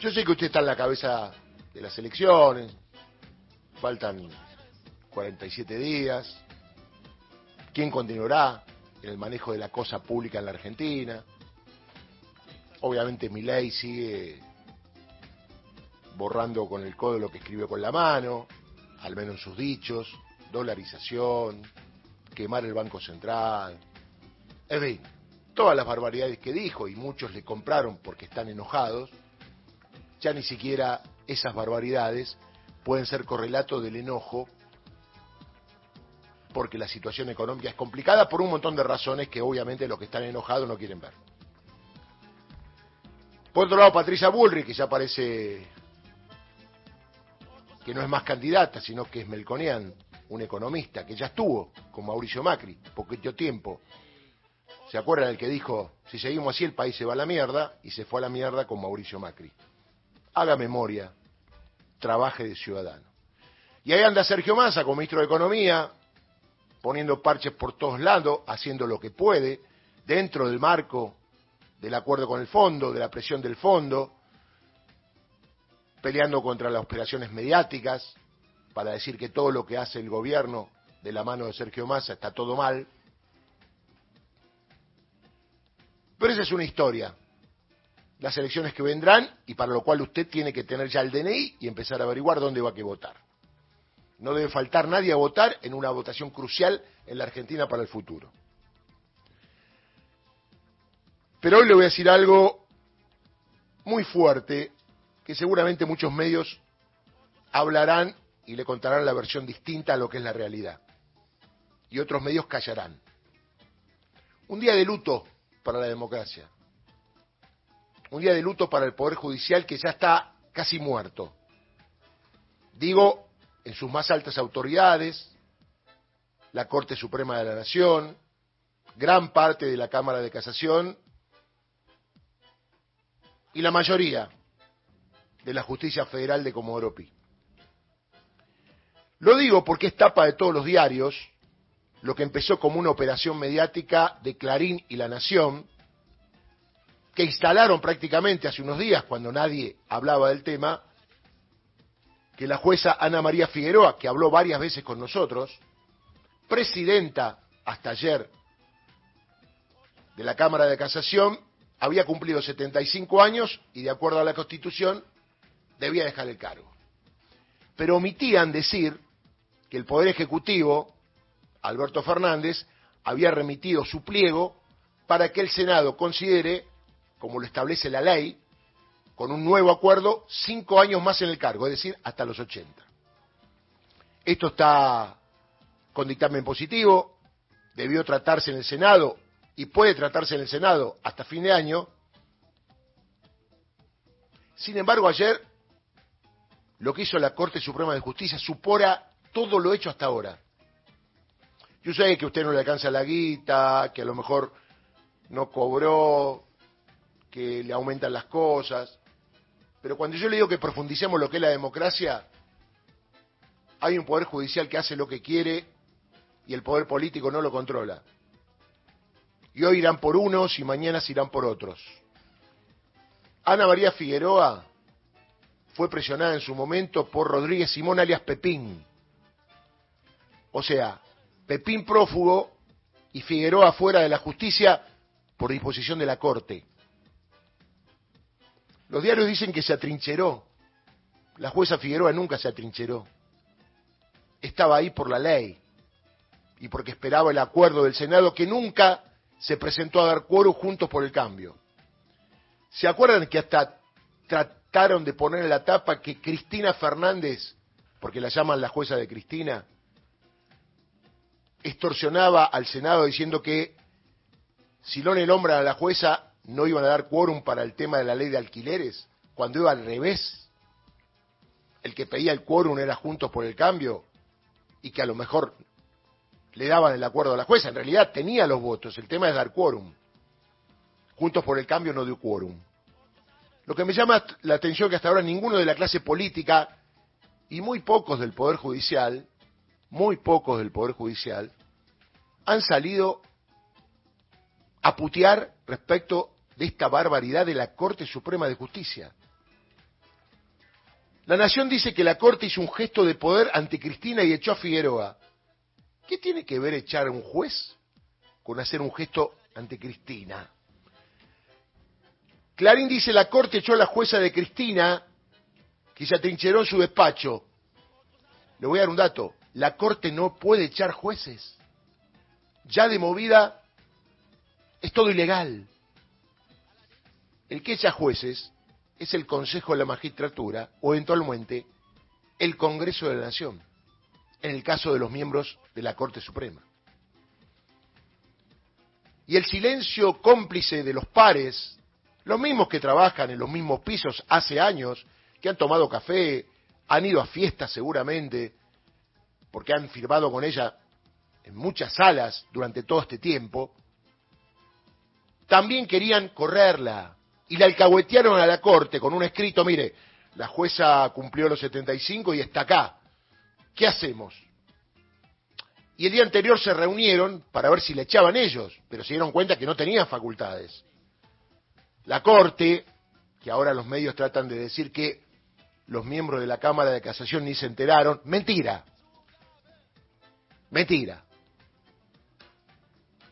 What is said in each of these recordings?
Yo sé que usted está en la cabeza de las elecciones, faltan 47 días, quién continuará en el manejo de la cosa pública en la Argentina. Obviamente mi ley sigue borrando con el codo lo que escribió con la mano, al menos en sus dichos, dolarización, quemar el Banco Central, en fin, todas las barbaridades que dijo y muchos le compraron porque están enojados, ya ni siquiera esas barbaridades pueden ser correlato del enojo porque la situación económica es complicada por un montón de razones que obviamente los que están enojados no quieren ver. Por otro lado, Patricia Bullrich, que ya parece que no es más candidata, sino que es Melconian, un economista, que ya estuvo con Mauricio Macri, poquito tiempo. ¿Se acuerdan el que dijo, si seguimos así el país se va a la mierda? Y se fue a la mierda con Mauricio Macri. Haga memoria, trabaje de ciudadano. Y ahí anda Sergio Massa como ministro de Economía, poniendo parches por todos lados, haciendo lo que puede, dentro del marco del acuerdo con el fondo, de la presión del fondo, peleando contra las operaciones mediáticas, para decir que todo lo que hace el gobierno de la mano de Sergio Massa está todo mal. Pero esa es una historia. Las elecciones que vendrán y para lo cual usted tiene que tener ya el DNI y empezar a averiguar dónde va a que votar. No debe faltar nadie a votar en una votación crucial en la Argentina para el futuro. Pero hoy le voy a decir algo muy fuerte que seguramente muchos medios hablarán y le contarán la versión distinta a lo que es la realidad. Y otros medios callarán. Un día de luto para la democracia. Un día de luto para el Poder Judicial que ya está casi muerto. Digo, en sus más altas autoridades, la Corte Suprema de la Nación, gran parte de la Cámara de Casación y la mayoría de la justicia federal de Comodoro Pi. Lo digo porque es tapa de todos los diarios, lo que empezó como una operación mediática de Clarín y La Nación, que instalaron prácticamente hace unos días, cuando nadie hablaba del tema, que la jueza Ana María Figueroa, que habló varias veces con nosotros, presidenta hasta ayer de la Cámara de Casación, había cumplido 75 años y de acuerdo a la Constitución debía dejar el cargo. Pero omitían decir que el Poder Ejecutivo, Alberto Fernández, había remitido su pliego para que el Senado considere, como lo establece la ley, con un nuevo acuerdo, cinco años más en el cargo, es decir, hasta los 80. Esto está con dictamen positivo, debió tratarse en el Senado y puede tratarse en el Senado hasta fin de año. Sin embargo, ayer lo que hizo la Corte Suprema de Justicia supora todo lo hecho hasta ahora. Yo sé que usted no le alcanza la guita, que a lo mejor no cobró, que le aumentan las cosas, pero cuando yo le digo que profundicemos lo que es la democracia, hay un poder judicial que hace lo que quiere y el poder político no lo controla. Y hoy irán por unos y mañana irán por otros. Ana María Figueroa fue presionada en su momento por Rodríguez Simón alias Pepín, o sea, Pepín prófugo y Figueroa fuera de la justicia por disposición de la Corte. Los diarios dicen que se atrincheró. La jueza Figueroa nunca se atrincheró. Estaba ahí por la ley y porque esperaba el acuerdo del Senado que nunca se presentó a dar quórum juntos por el cambio. ¿Se acuerdan que hasta trataron de poner en la tapa que Cristina Fernández, porque la llaman la jueza de Cristina, extorsionaba al Senado diciendo que si no le nombran a la jueza no iban a dar quórum para el tema de la ley de alquileres, cuando iba al revés. El que pedía el quórum era Juntos por el Cambio y que a lo mejor le daban el acuerdo a la jueza. En realidad tenía los votos, el tema es dar quórum. Juntos por el Cambio no dio quórum. Lo que me llama la atención es que hasta ahora ninguno de la clase política y muy pocos del Poder Judicial muy pocos del Poder Judicial, han salido a putear respecto de esta barbaridad de la Corte Suprema de Justicia. La Nación dice que la Corte hizo un gesto de poder ante Cristina y echó a Figueroa. ¿Qué tiene que ver echar a un juez con hacer un gesto ante Cristina? Clarín dice la Corte echó a la jueza de Cristina que se atrincheró en su despacho. Le voy a dar un dato. La Corte no puede echar jueces. Ya de movida es todo ilegal. El que echa jueces es el Consejo de la Magistratura o eventualmente el Congreso de la Nación, en el caso de los miembros de la Corte Suprema. Y el silencio cómplice de los pares, los mismos que trabajan en los mismos pisos hace años, que han tomado café, han ido a fiestas seguramente, porque han firmado con ella en muchas salas durante todo este tiempo, también querían correrla, y la alcahuetearon a la corte con un escrito, mire, la jueza cumplió los 75 y está acá. ¿Qué hacemos? Y el día anterior se reunieron para ver si le echaban ellos, pero se dieron cuenta que no tenían facultades. La corte, que ahora los medios tratan de decir que los miembros de la Cámara de Casación ni se enteraron, mentira. Mentira.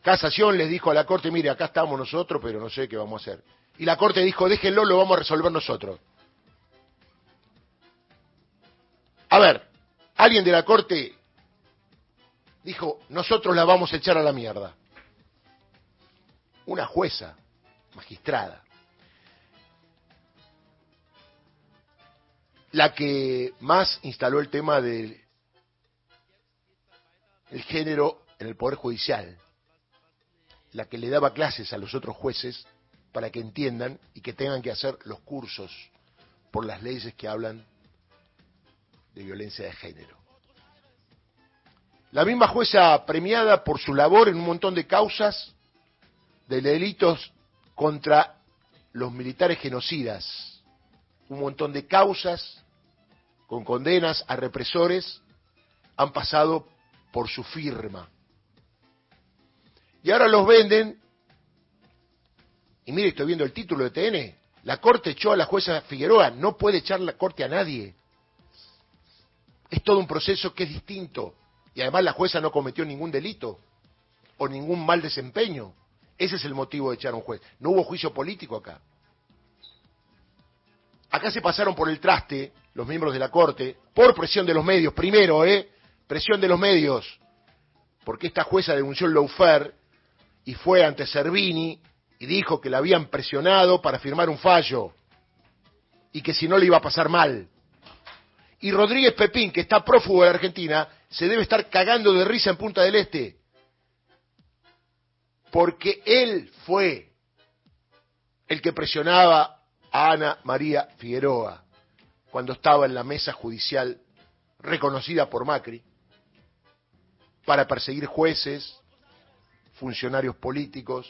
Casación les dijo a la Corte, mire, acá estamos nosotros, pero no sé qué vamos a hacer y la Corte dijo, déjenlo, lo vamos a resolver nosotros. A ver, alguien de la Corte dijo, nosotros la vamos a echar a la mierda. Una jueza, magistrada, la que más instaló el tema del el género en el Poder Judicial, la que le daba clases a los otros jueces para que entiendan y que tengan que hacer los cursos por las leyes que hablan de violencia de género. La misma jueza premiada por su labor en un montón de causas de delitos contra los militares genocidas, un montón de causas con condenas a represores han pasado por su firma. Y ahora los venden y mire, estoy viendo el título de TN. La Corte echó a la jueza Figueroa. No puede echar la Corte a nadie. Es todo un proceso que es distinto. Y además la jueza no cometió ningún delito o ningún mal desempeño. Ese es el motivo de echar a un juez. No hubo juicio político acá. Acá se pasaron por el traste los miembros de la Corte por presión de los medios. Primero, ¿eh? Presión de los medios. Porque esta jueza denunció el lawfare y fue ante Servini y dijo que la habían presionado para firmar un fallo y que si no le iba a pasar mal. Y Rodríguez Pepín, que está prófugo de la Argentina, se debe estar cagando de risa en Punta del Este. Porque él fue el que presionaba a Ana María Figueroa cuando estaba en la mesa judicial reconocida por Macri para perseguir jueces, funcionarios políticos,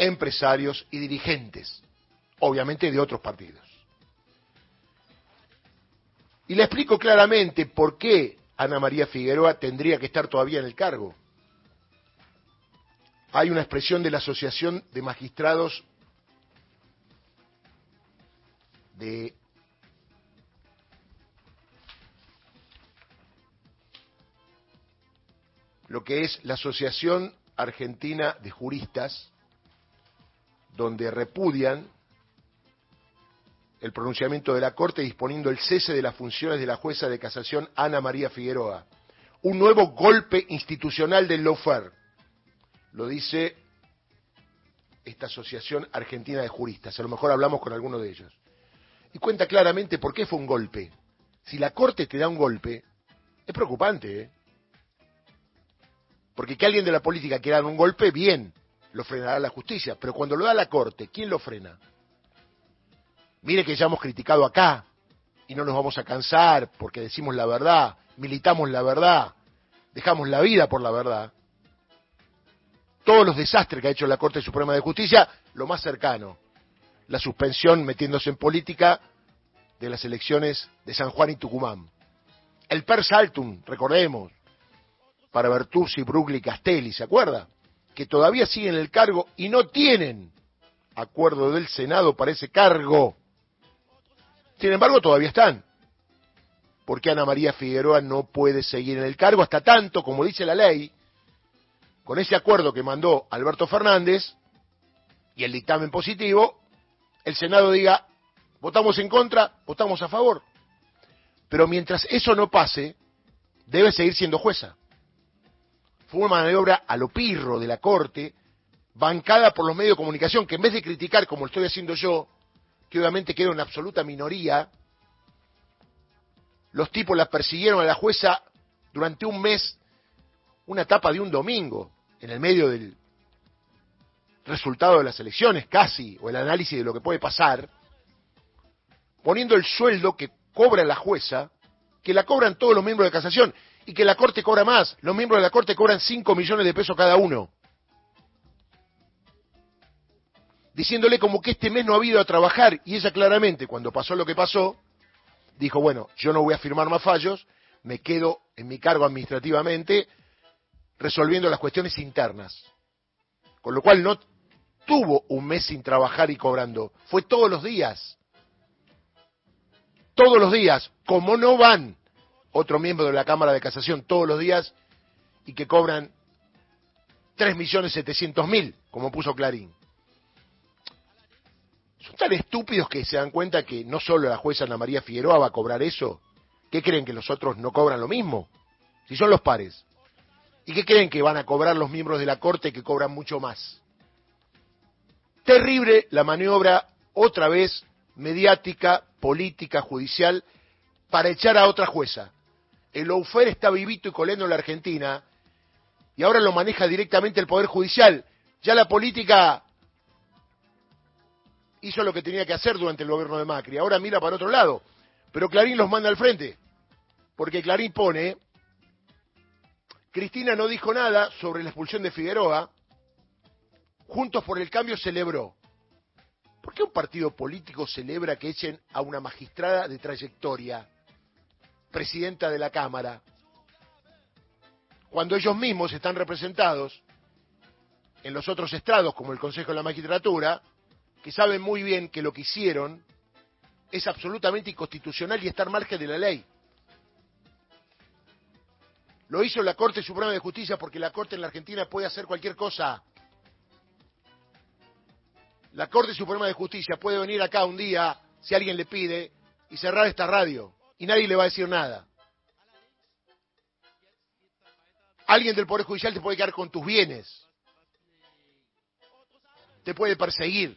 empresarios y dirigentes, obviamente de otros partidos. Y le explico claramente por qué Ana María Figueroa tendría que estar todavía en el cargo. Hay una expresión de la Asociación de Magistrados de lo que es la Asociación Argentina de Juristas, donde repudian el pronunciamiento de la Corte disponiendo el cese de las funciones de la jueza de casación Ana María Figueroa. Un nuevo golpe institucional del lawfare. Lo dice esta Asociación Argentina de Juristas. A lo mejor hablamos con alguno de ellos. Y cuenta claramente por qué fue un golpe. Si la Corte te da un golpe, es preocupante. ¿eh? Porque que alguien de la política quiera dar un golpe, bien lo frenará la justicia. Pero cuando lo da la Corte, ¿quién lo frena? Mire que ya hemos criticado acá y no nos vamos a cansar porque decimos la verdad, militamos la verdad, dejamos la vida por la verdad. Todos los desastres que ha hecho la Corte Suprema de Justicia, lo más cercano, la suspensión metiéndose en política de las elecciones de San Juan y Tucumán. El per saltum, recordemos, para Bertuzzi, Brugli Castelli, ¿se acuerda? Que todavía siguen el cargo y no tienen acuerdo del Senado para ese cargo. Sin embargo, todavía están. Porque Ana María Figueroa no puede seguir en el cargo hasta tanto, como dice la ley, con ese acuerdo que mandó Alberto Fernández y el dictamen positivo, el Senado diga, votamos en contra, votamos a favor. Pero mientras eso no pase, debe seguir siendo jueza. Fue una maniobra a lo pirro de la Corte, bancada por los medios de comunicación, que en vez de criticar, como estoy haciendo yo, que obviamente queda en absoluta minoría, los tipos la persiguieron a la jueza durante un mes, una etapa de un domingo, en el medio del resultado de las elecciones, casi, o el análisis de lo que puede pasar, poniendo el sueldo que cobra la jueza, que la cobran todos los miembros de casación, y que la Corte cobra más. Los miembros de la Corte cobran 5 millones de pesos cada uno. Diciéndole como que este mes no ha habido a trabajar, y ella claramente, cuando pasó lo que pasó, dijo, bueno, yo no voy a firmar más fallos, me quedo en mi cargo administrativamente, resolviendo las cuestiones internas. Con lo cual no tuvo un mes sin trabajar y cobrando, fue todos los días todos los días, como no van otro miembro de la Cámara de Casación todos los días y que cobran 3.700.000, como puso Clarín. Son tan estúpidos que se dan cuenta que no solo la jueza Ana María Figueroa va a cobrar eso. ¿Qué creen que los otros no cobran lo mismo? Si son los pares. ¿Y qué creen que van a cobrar los miembros de la Corte que cobran mucho más? Terrible la maniobra, otra vez, mediática, política, judicial, para echar a otra jueza. El Loufer está vivito y coleando en la Argentina y ahora lo maneja directamente el Poder Judicial. Ya la política hizo lo que tenía que hacer durante el gobierno de Macri, ahora mira para otro lado. Pero Clarín los manda al frente, porque Clarín pone, Cristina no dijo nada sobre la expulsión de Figueroa, Juntos por el Cambio celebró. ¿Por qué un partido político celebra que echen a una magistrada de trayectoria, presidenta de la Cámara, cuando ellos mismos están representados en los otros estrados, como el Consejo de la Magistratura, que saben muy bien que lo que hicieron es absolutamente inconstitucional y está al margen de la ley? Lo hizo la Corte Suprema de Justicia porque la Corte en la Argentina puede hacer cualquier cosa la Corte Suprema de Justicia puede venir acá un día, si alguien le pide, y cerrar esta radio, y nadie le va a decir nada. Alguien del Poder Judicial te puede quedar con tus bienes, te puede perseguir.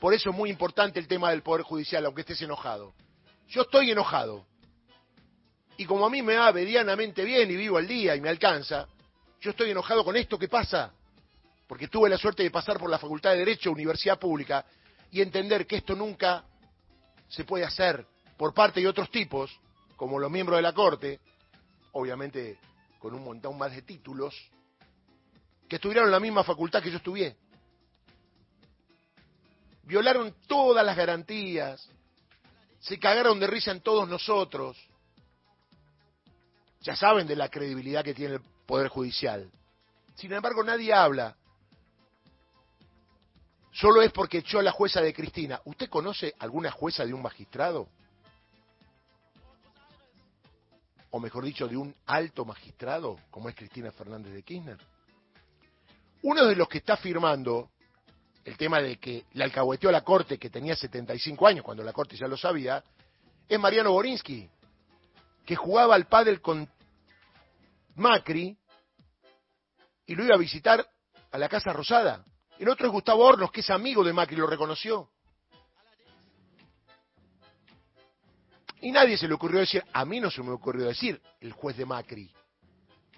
Por eso es muy importante el tema del Poder Judicial, aunque estés enojado. Yo estoy enojado. Y como a mí me va medianamente bien y vivo al día y me alcanza, yo estoy enojado con esto que pasa porque tuve la suerte de pasar por la Facultad de Derecho, Universidad Pública, y entender que esto nunca se puede hacer por parte de otros tipos, como los miembros de la Corte, obviamente con un montón más de títulos, que estuvieron en la misma facultad que yo estudié. Violaron todas las garantías, se cagaron de risa en todos nosotros. Ya saben de la credibilidad que tiene el Poder Judicial. Sin embargo, nadie habla solo es porque echó a la jueza de Cristina. ¿Usted conoce alguna jueza de un magistrado? O mejor dicho, de un alto magistrado, como es Cristina Fernández de Kirchner. Uno de los que está firmando el tema de que le alcahueteó a la Corte, que tenía 75 años, cuando la Corte ya lo sabía, es Mariano Borinsky, que jugaba al pádel con Macri y lo iba a visitar a la Casa Rosada. El otro es Gustavo Hornos, que es amigo de Macri, lo reconoció. Y nadie se le ocurrió decir, a mí no se me ocurrió decir el juez de Macri.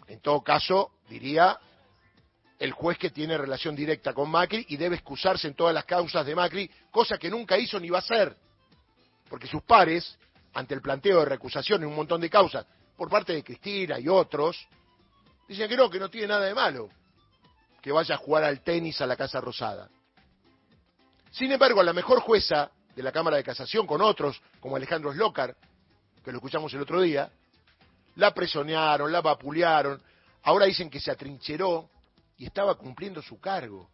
En todo caso, diría el juez que tiene relación directa con Macri y debe excusarse en todas las causas de Macri, cosa que nunca hizo ni va a hacer. Porque sus pares, ante el planteo de recusación en un montón de causas, por parte de Cristina y otros, dicen que no, que no tiene nada de malo que vaya a jugar al tenis a la Casa Rosada. Sin embargo, la mejor jueza de la Cámara de Casación, con otros, como Alejandro Slócar, que lo escuchamos el otro día, la presionaron, la vapulearon, ahora dicen que se atrincheró y estaba cumpliendo su cargo.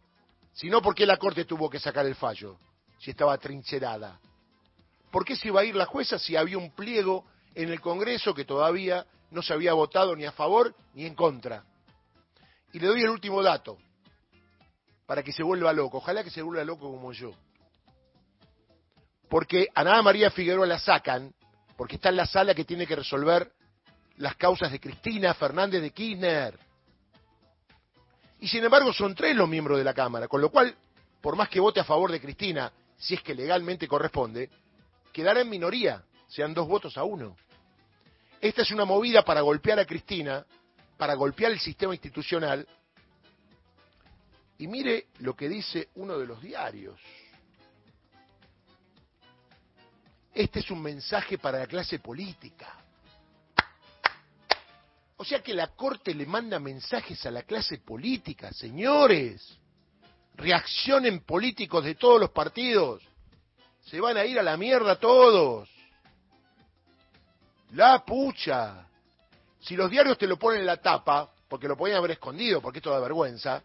Si no, ¿por qué la Corte tuvo que sacar el fallo? Si estaba atrincherada. ¿Por qué se iba a ir la jueza si había un pliego en el Congreso que todavía no se había votado ni a favor ni en contra? Y le doy el último dato, para que se vuelva loco. Ojalá que se vuelva loco como yo. Porque a Nada María Figueroa la sacan, porque está en la sala que tiene que resolver las causas de Cristina Fernández de Kirchner. Y sin embargo son tres los miembros de la Cámara, con lo cual, por más que vote a favor de Cristina, si es que legalmente corresponde, quedará en minoría, sean dos votos a uno. Esta es una movida para golpear a Cristina, para golpear el sistema institucional. Y mire lo que dice uno de los diarios. Este es un mensaje para la clase política. O sea que la Corte le manda mensajes a la clase política, señores. Reaccionen políticos de todos los partidos. Se van a ir a la mierda todos. La pucha. Si los diarios te lo ponen en la tapa, porque lo podían haber escondido, porque esto da vergüenza,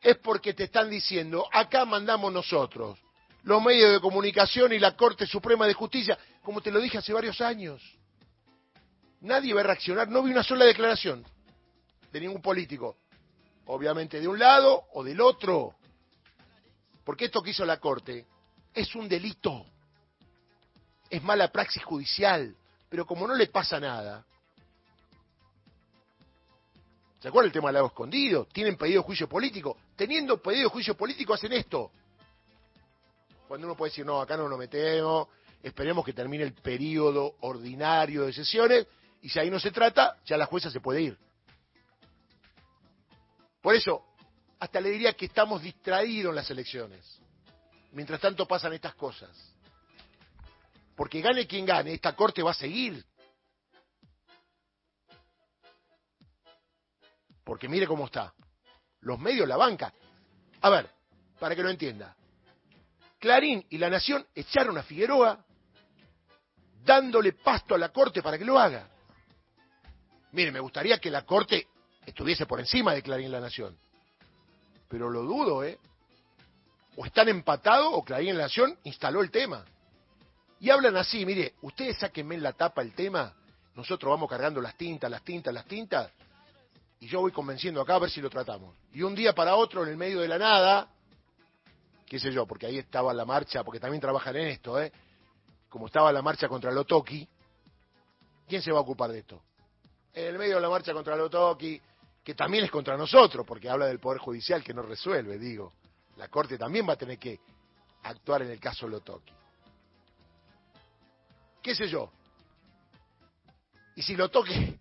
es porque te están diciendo, acá mandamos nosotros, los medios de comunicación y la Corte Suprema de Justicia, como te lo dije hace varios años. Nadie va a reaccionar, no vi una sola declaración de ningún político, obviamente de un lado o del otro, porque esto que hizo la Corte es un delito, es mala praxis judicial, pero como no le pasa nada, ¿se acuerda el tema del lago escondido? Tienen pedido juicio político, teniendo pedido juicio político hacen esto. Cuando uno puede decir, no, acá no nos metemos, esperemos que termine el periodo ordinario de sesiones y si ahí no se trata, ya la jueza se puede ir. Por eso, hasta le diría que estamos distraídos en las elecciones. Mientras tanto pasan estas cosas. Porque gane quien gane, esta corte va a seguir. Porque mire cómo está. Los medios la banca. A ver, para que lo entienda. Clarín y La Nación echaron a Figueroa dándole pasto a la corte para que lo haga. Mire, me gustaría que la Corte estuviese por encima de Clarín La Nación. Pero lo dudo, ¿eh? O están empatados o Clarín La Nación instaló el tema. Y hablan así, mire, ustedes sáquenme en la tapa el tema, nosotros vamos cargando las tintas, las tintas, las tintas, y yo voy convenciendo acá a ver si lo tratamos. Y un día para otro, en el medio de la nada, qué sé yo, porque ahí estaba la marcha, porque también trabajan en esto, ¿eh? Como estaba la marcha contra Lotoki, ¿quién se va a ocupar de esto? en el medio de la marcha contra Lotoki, que también es contra nosotros, porque habla del Poder Judicial que no resuelve, digo. La Corte también va a tener que actuar en el caso Lotoki. ¿Qué sé yo? Y si Lotoki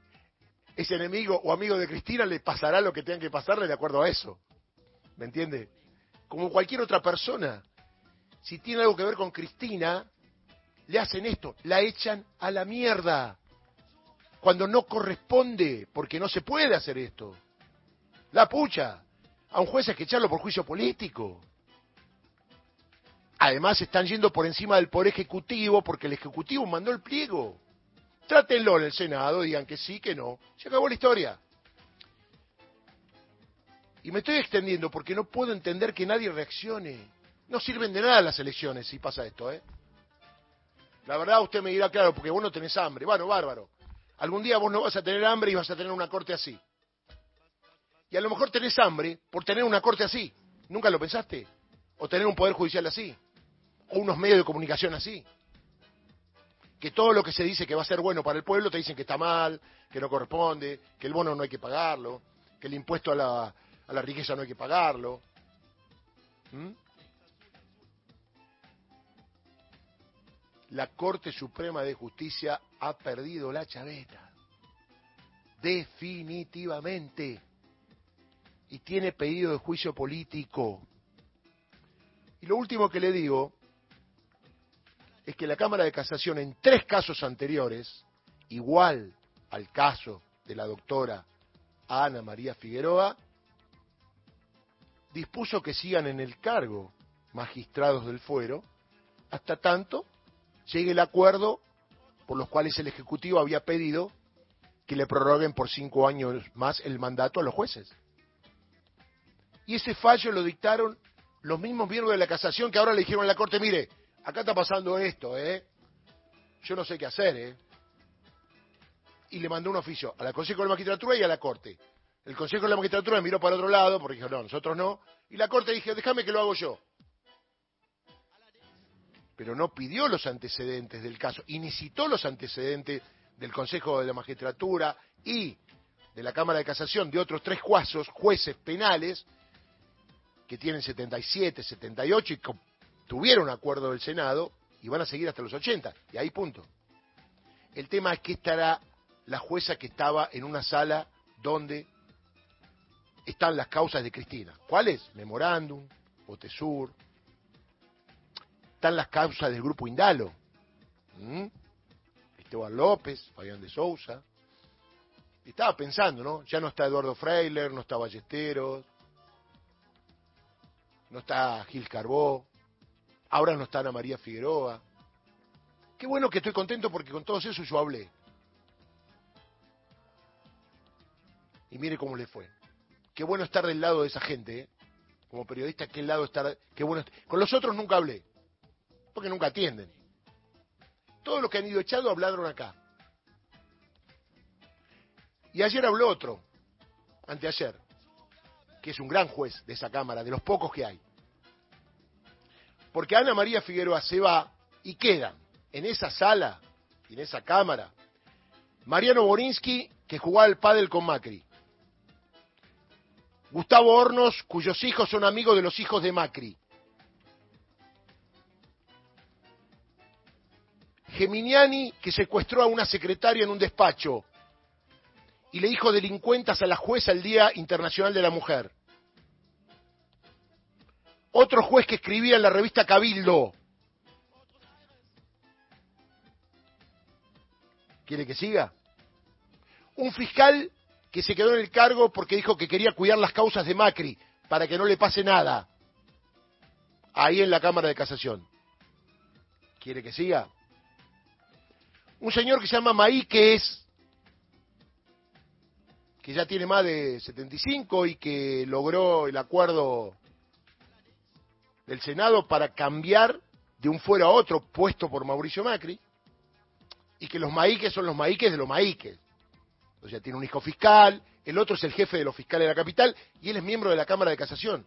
es enemigo o amigo de Cristina, le pasará lo que tenga que pasarle de acuerdo a eso. ¿Me entiende? Como cualquier otra persona. Si tiene algo que ver con Cristina, le hacen esto, la echan a la mierda cuando no corresponde, porque no se puede hacer esto. La pucha. A un juez hay que echarlo por juicio político. Además están yendo por encima del poder ejecutivo porque el ejecutivo mandó el pliego. Trátenlo en el Senado, digan que sí, que no. Se acabó la historia. Y me estoy extendiendo porque no puedo entender que nadie reaccione. No sirven de nada las elecciones si pasa esto, ¿eh? La verdad usted me dirá, claro, porque vos no tenés hambre. Bueno, bárbaro. Algún día vos no vas a tener hambre y vas a tener una corte así. Y a lo mejor tenés hambre por tener una corte así. ¿Nunca lo pensaste? O tener un poder judicial así. O unos medios de comunicación así. Que todo lo que se dice que va a ser bueno para el pueblo te dicen que está mal, que no corresponde, que el bono no hay que pagarlo, que el impuesto a la, a la riqueza no hay que pagarlo. ¿Mm? la Corte Suprema de Justicia ha perdido la chaveta. Definitivamente. Y tiene pedido de juicio político. Y lo último que le digo es que la Cámara de Casación en tres casos anteriores, igual al caso de la doctora Ana María Figueroa, dispuso que sigan en el cargo magistrados del fuero hasta tanto llegue el acuerdo por los cuales el Ejecutivo había pedido que le prorroguen por cinco años más el mandato a los jueces. Y ese fallo lo dictaron los mismos miembros de la casación que ahora le dijeron a la Corte, mire, acá está pasando esto, ¿eh? Yo no sé qué hacer, ¿eh? Y le mandó un oficio a la Consejo de la Magistratura y a la Corte. El Consejo de la Magistratura miró para otro lado, porque dijo, no, nosotros no. Y la Corte dijo, déjame que lo hago yo. Pero no pidió los antecedentes del caso y ni citó los antecedentes del Consejo de la Magistratura y de la Cámara de Casación de otros tres jueces, jueces penales que tienen 77, 78 y tuvieron acuerdo del Senado y van a seguir hasta los 80. Y ahí punto. El tema es que estará la jueza que estaba en una sala donde están las causas de Cristina. ¿Cuáles? Memorándum, Otesur. Están las causas del grupo Indalo. Esteban López, Fabián de Sousa. Estaba pensando, ¿no? Ya no está Eduardo Freiler, no está Ballesteros, no está Gil Carbó, ahora no está Ana María Figueroa. Qué bueno que estoy contento porque con todos esos yo hablé. Y mire cómo le fue. Qué bueno estar del lado de esa gente, ¿eh? Como periodista, qué lado estar, qué bueno. Con los otros nunca hablé, porque nunca atienden. Todos los que han ido echado hablaron acá. Y ayer habló otro, anteayer, que es un gran juez de esa Cámara, de los pocos que hay. Porque Ana María Figueroa se va y quedan en esa sala, en esa Cámara, Mariano Borinsky, que jugaba al pádel con Macri. Gustavo Hornos, cuyos hijos son amigos de los hijos de Macri. Geminiani, que secuestró a una secretaria en un despacho y le dijo delincuentas a la jueza el Día Internacional de la Mujer. Otro juez que escribía en la revista Cabildo. ¿Quiere que siga? Un fiscal que se quedó en el cargo porque dijo que quería cuidar las causas de Macri para que no le pase nada. Ahí en la Cámara de Casación. ¿Quiere que siga? Un señor que se llama es que ya tiene más de 75 y que logró el acuerdo del Senado para cambiar de un fuera a otro puesto por Mauricio Macri, y que los maíques son los maíques de los maíques. O sea, tiene un hijo fiscal, el otro es el jefe de los fiscales de la capital, y él es miembro de la Cámara de Casación.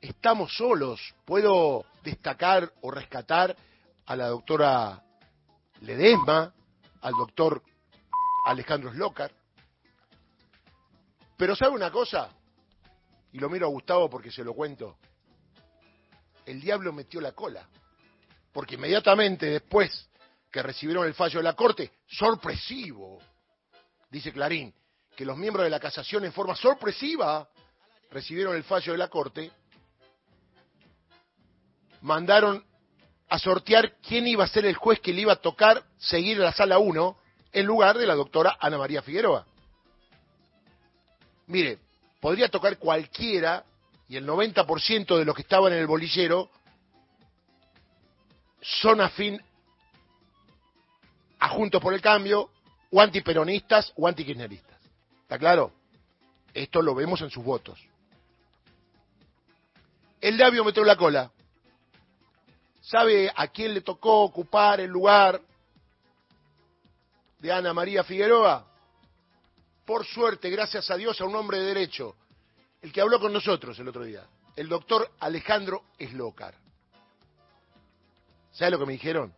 Estamos solos. Puedo destacar o rescatar a la doctora Ledesma, al doctor Alejandro Slocar, pero ¿sabe una cosa? Y lo miro a Gustavo porque se lo cuento. El diablo metió la cola. Porque inmediatamente después que recibieron el fallo de la Corte, sorpresivo, dice Clarín, que los miembros de la casación en forma sorpresiva recibieron el fallo de la Corte, mandaron a sortear quién iba a ser el juez que le iba a tocar seguir la sala 1 en lugar de la doctora Ana María Figueroa. Mire, podría tocar cualquiera y el 90% de los que estaban en el bolillero son afín a Juntos por el Cambio, o antiperonistas o antikirchneristas. ¿Está claro? Esto lo vemos en sus votos. El labio metió la cola. ¿Sabe a quién le tocó ocupar el lugar de Ana María Figueroa? por suerte, gracias a Dios, a un hombre de derecho, el que habló con nosotros el otro día, el doctor Alejandro Eslocar. ¿Sabe lo que me dijeron?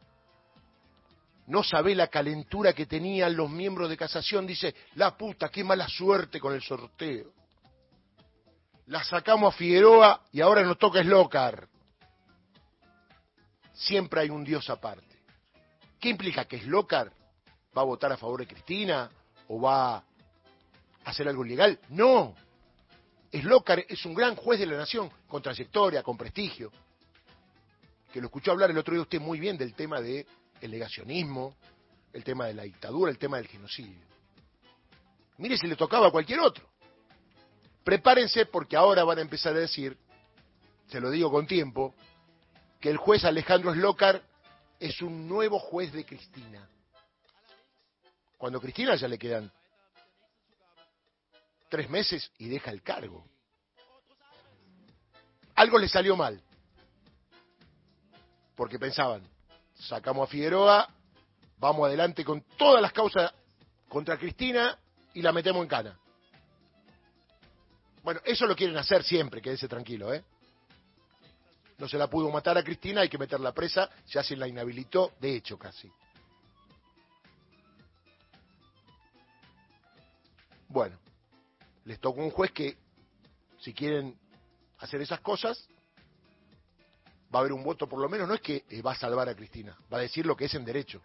No sabe la calentura que tenían los miembros de casación. Dice, la puta, qué mala suerte con el sorteo. La sacamos a Figueroa y ahora nos toca Eslocar. Siempre hay un Dios aparte. ¿Qué implica que Eslocar va a votar a favor de Cristina o va hacer algo ilegal. No. Slocar es un gran juez de la nación, con trayectoria, con prestigio. Que lo escuchó hablar el otro día usted muy bien del tema del el negacionismo, el tema de la dictadura, el tema del genocidio. Mire si le tocaba a cualquier otro. Prepárense porque ahora van a empezar a decir, se lo digo con tiempo, que el juez Alejandro Slocar es un nuevo juez de Cristina. Cuando a Cristina ya le quedan tres meses y deja el cargo. Algo le salió mal. porque pensaban, sacamos a Figueroa, vamos adelante con todas las causas contra Cristina y la metemos en cana. Bueno, eso lo quieren hacer siempre, quédese tranquilo, ¿eh? No se la pudo matar a Cristina, hay que meterla presa, ya se la inhabilitó, de hecho casi. Bueno, les toca un juez que, si quieren hacer esas cosas, va a haber un voto por lo menos, no es que eh, va a salvar a Cristina, va a decir lo que es en derecho.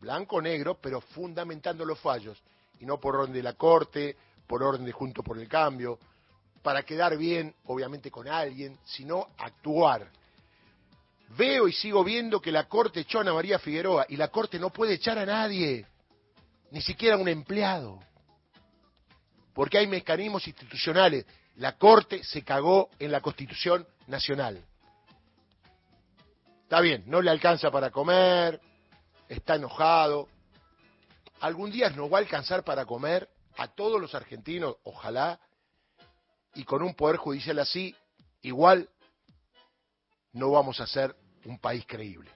Blanco, negro, pero fundamentando los fallos, y no por orden de la Corte, por orden de Junto por el Cambio, para quedar bien, obviamente, con alguien, sino actuar. Veo y sigo viendo que la Corte echó a Ana María Figueroa y la Corte no puede echar a nadie, ni siquiera a un empleado, porque hay mecanismos institucionales. La Corte se cagó en la Constitución Nacional. Está bien, no le alcanza para comer, está enojado. Algún día nos va a alcanzar para comer a todos los argentinos, ojalá, y con un poder judicial así, igual no vamos a ser un país creíble.